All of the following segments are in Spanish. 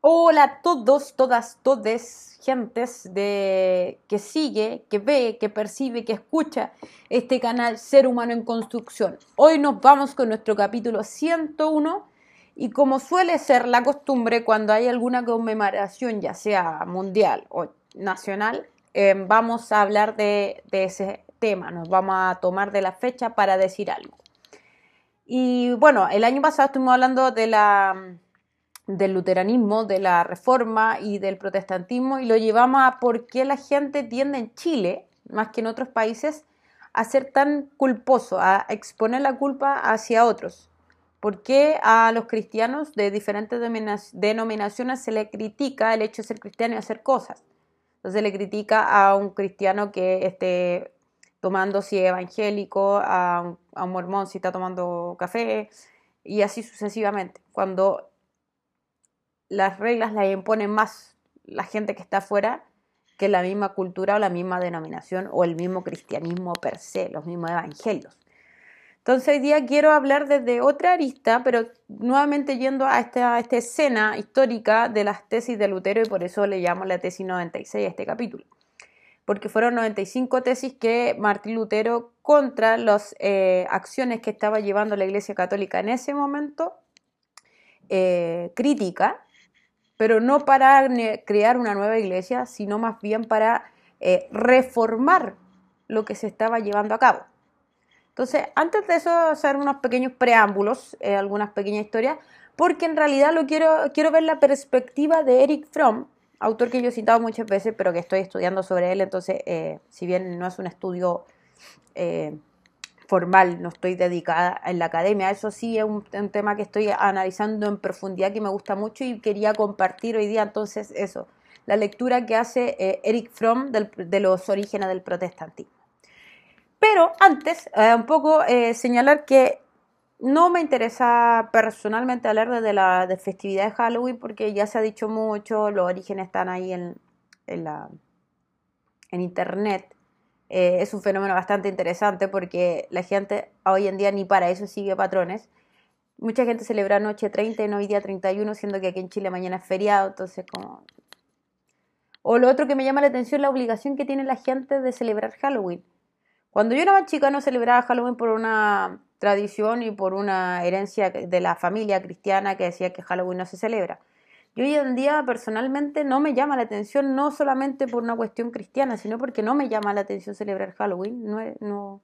Hola a todos, todas, todes, gentes de que sigue, que ve, que percibe, que escucha este canal Ser Humano en Construcción. Hoy nos vamos con nuestro capítulo 101 y como suele ser la costumbre cuando hay alguna conmemoración, ya sea mundial o nacional, eh, vamos a hablar de, de ese tema, nos vamos a tomar de la fecha para decir algo. Y bueno, el año pasado estuvimos hablando de la del luteranismo, de la reforma y del protestantismo y lo llevamos a por qué la gente tiende en Chile, más que en otros países, a ser tan culposo, a exponer la culpa hacia otros. ¿Por qué a los cristianos de diferentes denominaciones se le critica el hecho de ser cristiano y hacer cosas? Entonces se le critica a un cristiano que esté tomando si es evangélico, a un, a un mormón si está tomando café y así sucesivamente. Cuando las reglas las impone más la gente que está afuera que la misma cultura o la misma denominación o el mismo cristianismo per se, los mismos evangelios. Entonces hoy día quiero hablar desde otra arista, pero nuevamente yendo a esta, esta escena histórica de las tesis de Lutero y por eso le llamo la tesis 96 a este capítulo. Porque fueron 95 tesis que Martín Lutero contra las eh, acciones que estaba llevando la Iglesia Católica en ese momento, eh, crítica, pero no para crear una nueva iglesia, sino más bien para eh, reformar lo que se estaba llevando a cabo. Entonces, antes de eso, hacer unos pequeños preámbulos, eh, algunas pequeñas historias, porque en realidad lo quiero, quiero ver la perspectiva de Eric Fromm, autor que yo he citado muchas veces, pero que estoy estudiando sobre él, entonces, eh, si bien no es un estudio formal, no estoy dedicada en la academia. Eso sí es un, tema que estoy analizando en profundidad que me gusta mucho y quería compartir hoy día entonces eso, la lectura que hace eh, Eric Fromm de los orígenes del protestantismo. Pero antes, eh, un poco eh, señalar que no me interesa personalmente hablar de la festividad de Halloween porque ya se ha dicho mucho, los orígenes están ahí en, en, la, en internet. Eh, es un fenómeno bastante interesante porque la gente hoy en día ni para eso sigue patrones. Mucha gente celebra noche 30 y no hoy día 31, siendo que aquí en Chile mañana es feriado, entonces como... O lo otro que me llama la atención es la obligación que tiene la gente de celebrar Halloween. Cuando yo era más chica no celebraba Halloween por una tradición y por una herencia de la familia cristiana que decía que Halloween no se celebra. Y hoy en día personalmente no me llama la atención, no solamente por una cuestión cristiana, sino porque no me llama la atención celebrar Halloween, no, no,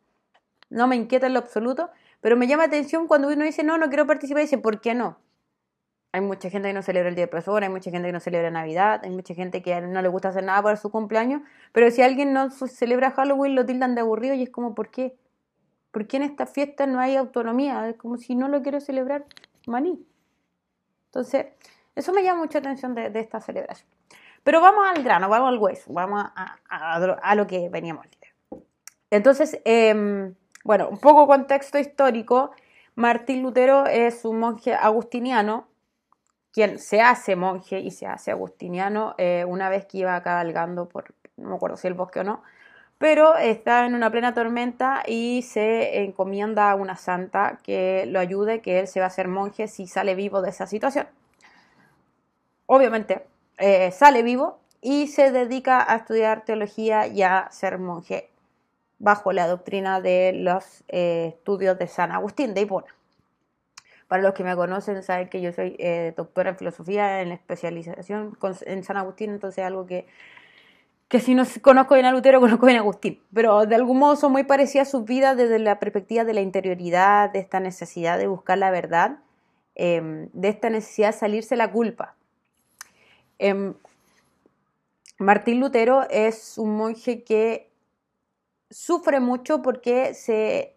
no me inquieta en lo absoluto, pero me llama la atención cuando uno dice, no, no quiero participar, y dice, ¿por qué no? Hay mucha gente que no celebra el Día del Profesor, hay mucha gente que no celebra Navidad, hay mucha gente que no le gusta hacer nada para su cumpleaños, pero si alguien no celebra Halloween lo tildan de aburrido y es como, ¿por qué? ¿Por qué en esta fiesta no hay autonomía? Es como si no lo quiero celebrar, maní. Entonces, eso me llama mucha atención de, esta celebración. Pero vamos al grano, vamos al hueso, vamos a, lo que veníamos. Entonces, em, bueno, un poco contexto histórico. Martín Lutero es un monje agustiniano, quien se hace monje y se hace agustiniano eh, una vez que iba cabalgando por, no me acuerdo si el bosque o no, pero está en una plena tormenta y se encomienda a una santa que lo ayude, que él se va a hacer monje si sale vivo de esa situación obviamente eh, sale vivo y se dedica a estudiar teología y a ser monje bajo la doctrina de los eh, estudios de San Agustín de Hipona. Para los que me conocen saben que yo soy eh, doctora en filosofía en especialización en San Agustín, entonces algo que, que si no conozco bien a Lutero, conozco bien a Agustín. Pero de algún modo son muy parecidas sus vidas desde la perspectiva de la interioridad, de esta necesidad de buscar la verdad, de esta necesidad de salirse la culpa Em, Martín Lutero es un monje que sufre mucho porque se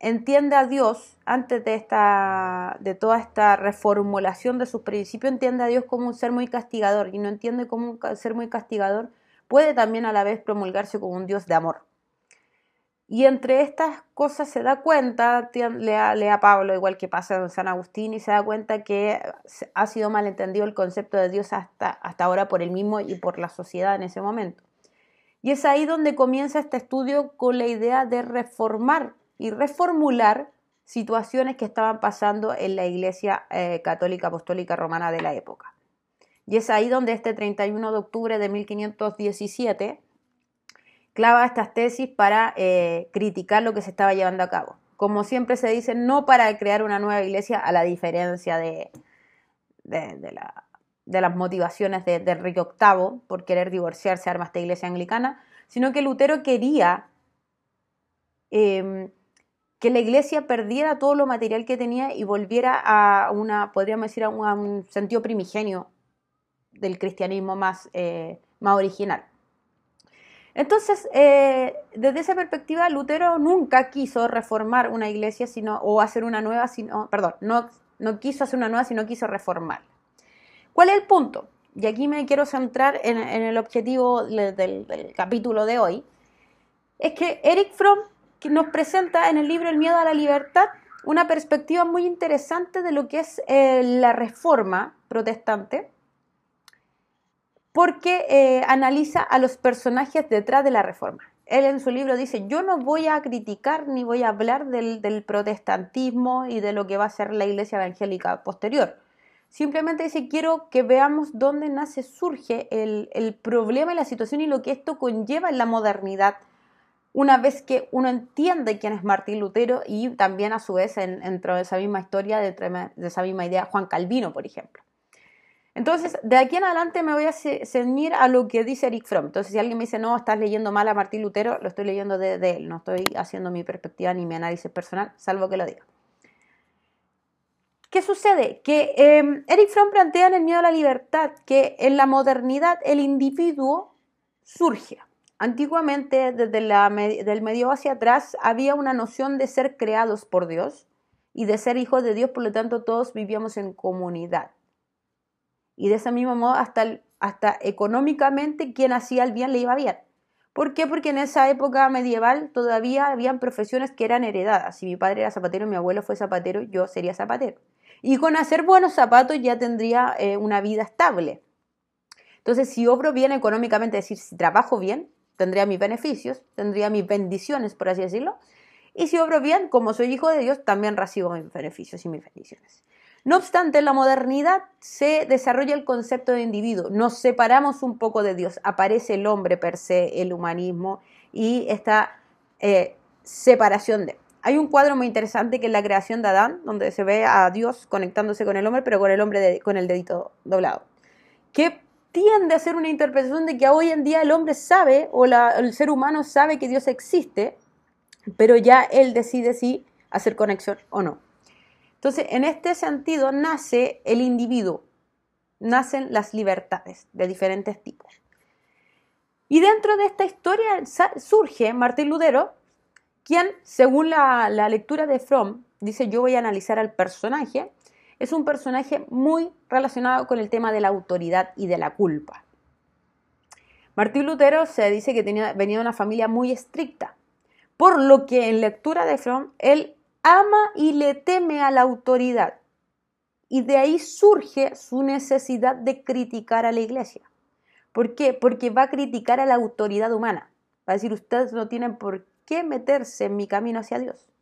entiende a Dios antes de, esta, de toda esta reformulación de sus principios, entiende a Dios como un ser muy castigador y no entiende cómo un ser muy castigador puede también a la vez promulgarse como un Dios de amor. Y entre estas cosas se da cuenta, lea, a Pablo, igual que pasa en San Agustín, y se da cuenta que ha sido malentendido el concepto de Dios hasta, hasta ahora por él mismo y por la sociedad en ese momento. Y es ahí donde comienza este estudio con la idea de reformar y reformular situaciones que estaban pasando en la Iglesia eh, Católica Apostólica Romana de la época. Y es ahí donde este 31 de octubre de 1517 clava estas tesis para eh, criticar lo que se estaba llevando a cabo. Como siempre se dice, no para crear una nueva iglesia a la diferencia de, de, las motivaciones de, Enrique VIII por querer divorciarse, arma esta iglesia anglicana, sino que Lutero quería em, que la iglesia perdiera todo lo material que tenía y volviera a una, podríamos decir, a un, sentido primigenio del cristianismo más, eh, más original. Entonces, eh, desde esa perspectiva, Lutero nunca quiso reformar una iglesia sino, o hacer una nueva, sino, perdón, no, no quiso hacer una nueva, sino quiso reformar. ¿Cuál es el punto? y aquí me quiero centrar en, el objetivo del, capítulo de hoy, es que Eric Fromm nos presenta en el libro El miedo a la libertad una perspectiva muy interesante de lo que es eh, la reforma protestante, porque eh, analiza a los personajes detrás de la reforma. Él en su libro dice, yo no voy a criticar ni voy a hablar del protestantismo y de lo que va a ser la iglesia evangélica posterior Simplemente dice, quiero que veamos dónde nace, surge el, problema y la situación y lo que esto conlleva en la modernidad, una vez que uno entiende quién es Martín Lutero y también a su vez dentro de esa misma historia, de esa misma idea, Juan Calvino, por ejemplo. Entonces, de aquí en adelante me voy a ceñir a lo que dice Eric Fromm. Entonces, si alguien me dice, no, estás leyendo mal a Martín Lutero, lo estoy leyendo de, él, no estoy haciendo mi perspectiva ni mi análisis personal, salvo que lo diga. ¿Qué sucede? Que em, Eric Fromm plantea en el miedo a la libertad que en la modernidad el individuo surge. Antiguamente, desde el medio hacia atrás, había una noción de ser creados por Dios y de ser hijos de Dios, por lo tanto todos vivíamos en comunidad. Y de ese mismo modo, hasta, hasta económicamente, quien hacía el bien le iba bien. ¿Por qué? Porque en esa época medieval todavía habían profesiones que eran heredadas. Si mi padre era zapatero, mi abuelo fue zapatero, yo sería zapatero. Y con hacer buenos zapatos ya tendría eh, una vida estable. Entonces, si obro bien económicamente, es decir, si trabajo bien, tendría mis beneficios, tendría mis bendiciones, por así decirlo. Y si obro bien, como soy hijo de Dios, también recibo mis beneficios y mis bendiciones. No obstante, en la modernidad se desarrolla el concepto de individuo. Nos separamos un poco de Dios. Aparece el hombre per se, el humanismo y esta eh, separación de. Hay un cuadro muy interesante que es la creación de Adán, donde se ve a Dios conectándose con el hombre, pero con el hombre con el dedito doblado. Que tiende a ser una interpretación de que hoy en día el hombre sabe, o el ser humano sabe que Dios existe, pero ya él decide si hacer conexión o no. Entonces, en este sentido nace el individuo, nacen las libertades de diferentes tipos. Y dentro de esta historia surge Martín Lutero, quien, según la, lectura de Fromm, dice yo voy a analizar al personaje, es un personaje muy relacionado con el tema de la autoridad y de la culpa. Martín Lutero se dice que venía de una familia muy estricta, por lo que en lectura de Fromm, él ama y le teme a la autoridad. Y de ahí surge su necesidad de criticar a la iglesia. ¿Por qué? Porque va a criticar a la autoridad humana. Va a decir, ustedes no tienen por qué meterse en mi camino hacia Dios.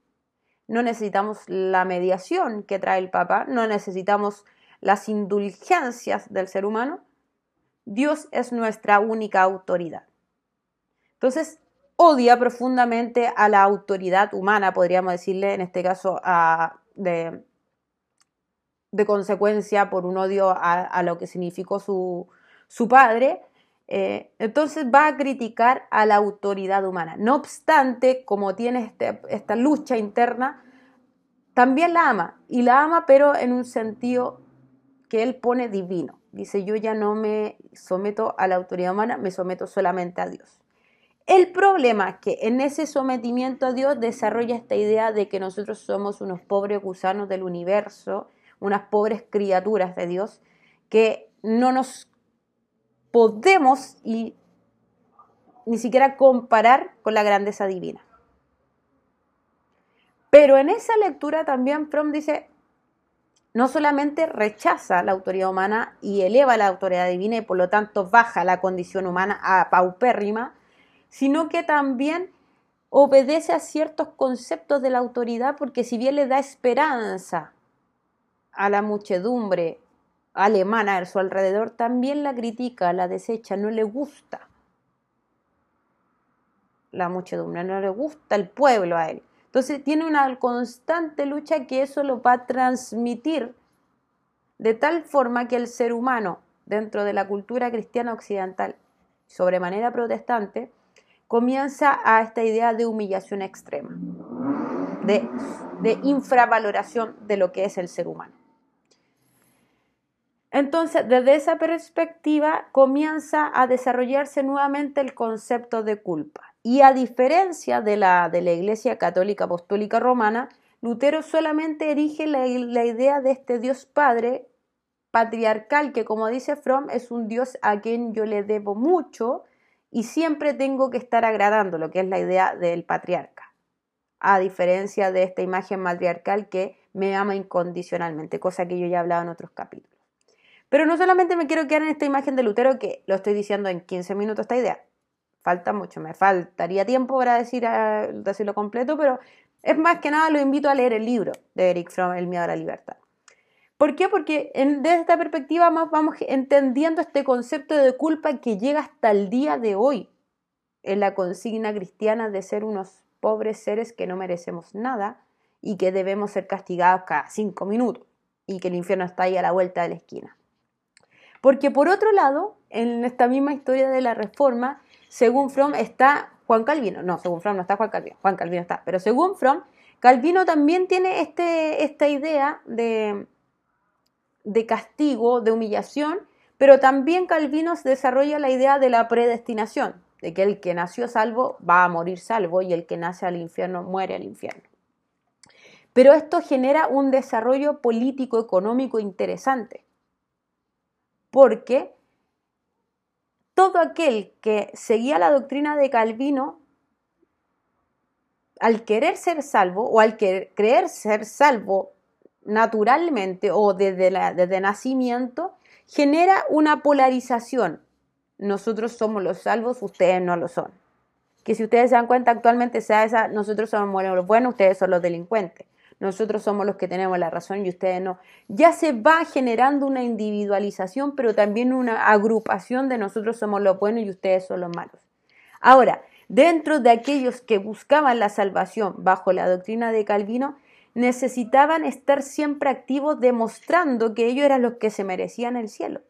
No necesitamos la mediación que trae el Papa, no necesitamos las indulgencias del ser humano. Dios es nuestra única autoridad. Entonces, odia profundamente a la autoridad humana, podríamos decirle en este caso de, consecuencia por un odio a, lo que significó su, su padre, eh, entonces va a criticar a la autoridad humana. No obstante, como tiene este, esta lucha interna, también la ama, y la ama pero en un sentido que él pone divino. Dice, yo ya no me someto a la autoridad humana, me someto solamente a Dios. El problema es que en ese sometimiento a Dios desarrolla esta idea de que nosotros somos unos pobres gusanos del universo, unas pobres criaturas de Dios, que no nos podemos y ni siquiera comparar con la grandeza divina. Pero en esa lectura también Fromm dice, no solamente rechaza la autoridad humana y eleva la autoridad divina y por lo tanto baja la condición humana a paupérrima, sino que también obedece a ciertos conceptos de la autoridad porque si bien le da esperanza a la muchedumbre alemana a su alrededor, también la critica, la desecha, no le gusta la muchedumbre, no le gusta el pueblo a él. Entonces tiene una constante lucha que eso lo va a transmitir de tal forma que el ser humano, dentro de la cultura cristiana occidental, sobremanera protestante, comienza a esta idea de humillación extrema, de, de infravaloración de lo que es el ser humano. Entonces, desde esa perspectiva comienza a desarrollarse nuevamente el concepto de culpa. Y a diferencia de la, de la Iglesia Católica Apostólica Romana, Lutero solamente erige la, la idea de este Dios Padre patriarcal, que como dice Fromm, es un Dios a quien yo le debo mucho y siempre tengo que estar agradando, lo que es la idea del patriarca, a diferencia de esta imagen matriarcal que me ama incondicionalmente, cosa que yo ya he hablado en otros capítulos. Pero no solamente me quiero quedar en esta imagen de Lutero, que lo estoy diciendo en 15 minutos esta idea, falta mucho, me faltaría tiempo para decir, ah, decirlo completo, pero es más que nada lo invito a leer el libro de Eric Fromm, El miedo a la libertad. ¿Por qué? Porque desde esta perspectiva más vamos entendiendo este concepto de culpa que llega hasta el día de hoy en la consigna cristiana de ser unos pobres seres que no merecemos nada y que debemos ser castigados cada cinco minutos y que el infierno está ahí a la vuelta de la esquina. Porque por otro lado, en esta misma historia de la reforma, según Fromm está Juan Calvino, no, según Fromm no está Juan Calvino, Juan Calvino está, pero según Fromm, Calvino también tiene este, esta idea de, de castigo, de humillación, pero también Calvino desarrolla la idea de la predestinación, de que el que nació salvo va a morir salvo y el que nace al infierno muere al infierno. Pero esto genera un desarrollo político económico interesante, porque todo aquel que seguía la doctrina de Calvino, al querer ser salvo o al creer ser salvo naturalmente o desde, desde nacimiento, genera una polarización. Nosotros somos los salvos, ustedes no lo son. Que si ustedes se dan cuenta actualmente sea esa, nosotros somos los buenos, ustedes son los delincuentes. Nosotros somos los que tenemos la razón y ustedes no. Ya se va generando una individualización, pero también una agrupación de nosotros somos los buenos y ustedes son los malos. Ahora, dentro de aquellos que buscaban la salvación bajo la doctrina de Calvino, necesitaban estar siempre activos demostrando que ellos eran los que se merecían el cielo.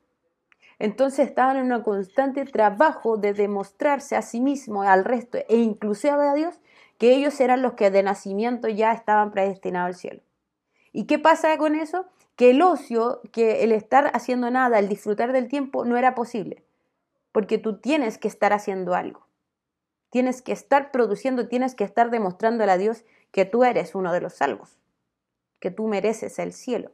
Entonces estaban en un constante trabajo de demostrarse a sí mismos, al resto e inclusive a Dios que ellos eran los que de nacimiento ya estaban predestinados al cielo. ¿Y qué pasa con eso? Que el ocio, que el estar haciendo nada, el disfrutar del tiempo no era posible, porque tú tienes que estar haciendo algo. Tienes que estar produciendo, tienes que estar demostrándole a Dios que tú eres uno de los salvos, que tú mereces el cielo.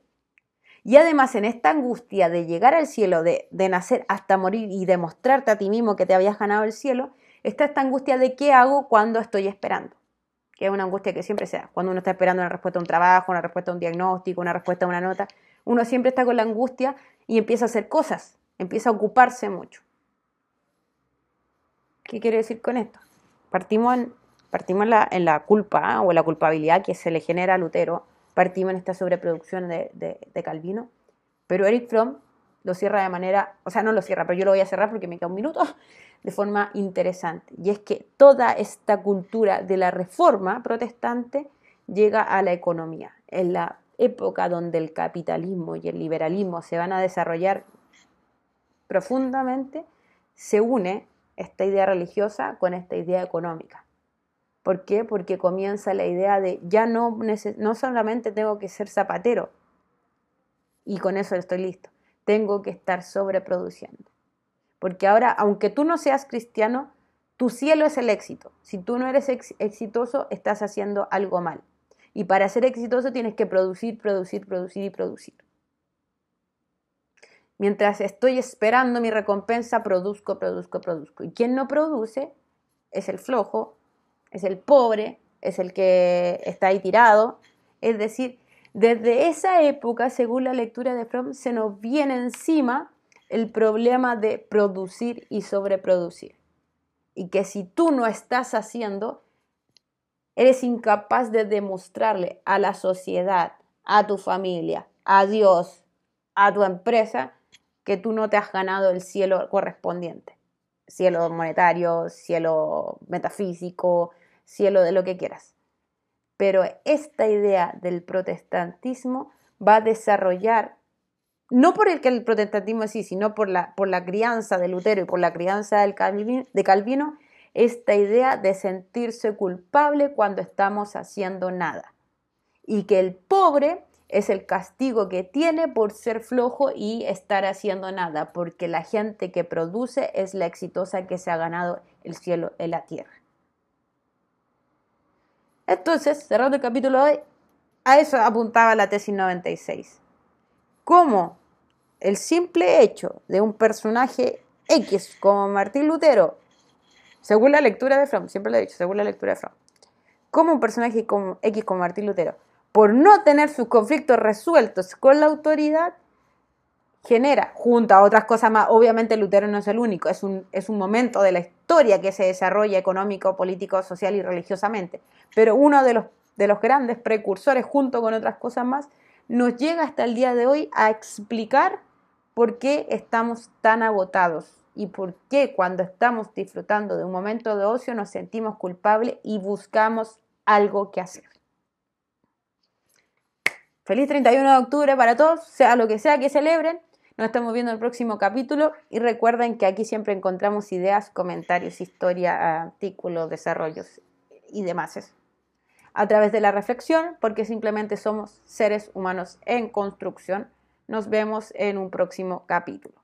Y además en esta angustia de llegar al cielo, de, nacer hasta morir y demostrarte a ti mismo que te habías ganado el cielo, está esta angustia de qué hago cuando estoy esperando. Que es una angustia que siempre se da. Cuando uno está esperando una respuesta a un trabajo, una respuesta a un diagnóstico, una respuesta a una nota, uno siempre está con la angustia y empieza a hacer cosas, empieza a ocuparse mucho. ¿Qué quiere decir con esto? Partimos en Partimos la, en la culpa o la culpabilidad que se le genera a Lutero, partimos en esta sobreproducción de, de, Calvino, pero Eric Fromm lo cierra de manera, o sea, no lo cierra, pero yo lo voy a cerrar porque me queda un minuto, de forma interesante. Y es que toda esta cultura de la reforma protestante llega a la economía. En la época donde el capitalismo y el liberalismo se van a desarrollar profundamente, se une esta idea religiosa con esta idea económica. ¿Por qué? Porque comienza la idea de ya no, no solamente tengo que ser zapatero y con eso estoy listo, tengo que estar sobreproduciendo. Porque ahora, aunque tú no seas cristiano, tu cielo es el éxito. Si tú no eres exitoso, estás haciendo algo mal. Y para ser exitoso tienes que producir, producir, producir y producir. Mientras estoy esperando mi recompensa, produzco, produzco, produzco. Y quien no produce es el flojo, es el pobre, es el que está ahí tirado. Es decir, desde esa época, según la lectura de Fromm, se nos viene encima el problema de producir y sobreproducir. Y que si tú no estás haciendo, eres incapaz de demostrarle a la sociedad, a tu familia, a Dios, a tu empresa, que tú no te has ganado el cielo correspondiente. Cielo monetario, cielo metafísico, cielo de lo que quieras. Pero esta idea del protestantismo va a desarrollar, no por el que el protestantismo es así, sino por la, por la crianza de Lutero y por la crianza del de Calvino, esta idea de sentirse culpable cuando estamos haciendo nada. Y que el pobre es el castigo que tiene por ser flojo y estar haciendo nada, porque la gente que produce es la exitosa que se ha ganado el cielo en la tierra. Entonces, cerrando el capítulo hoy, a eso apuntaba la tesis 96. Cómo el simple hecho de un personaje X como Martín Lutero según la lectura de Fromm, siempre lo he dicho, según la lectura de Fromm, como un personaje como X como Martín Lutero, por no tener sus conflictos resueltos con la autoridad, genera, junto a otras cosas más, obviamente Lutero no es el único, es un, es un momento de la historia que se desarrolla económico, político, social y religiosamente, pero uno de los, de los grandes precursores, junto con otras cosas más, nos llega hasta el día de hoy a explicar por qué estamos tan agotados y por qué cuando estamos disfrutando de un momento de ocio nos sentimos culpables y buscamos algo que hacer. Feliz 31 de octubre para todos, sea lo que sea que celebren. Nos estamos viendo en el próximo capítulo y recuerden que aquí siempre encontramos ideas, comentarios, historia, artículos, desarrollos y demás. A través de la reflexión, porque simplemente somos seres humanos en construcción. Nos vemos en un próximo capítulo.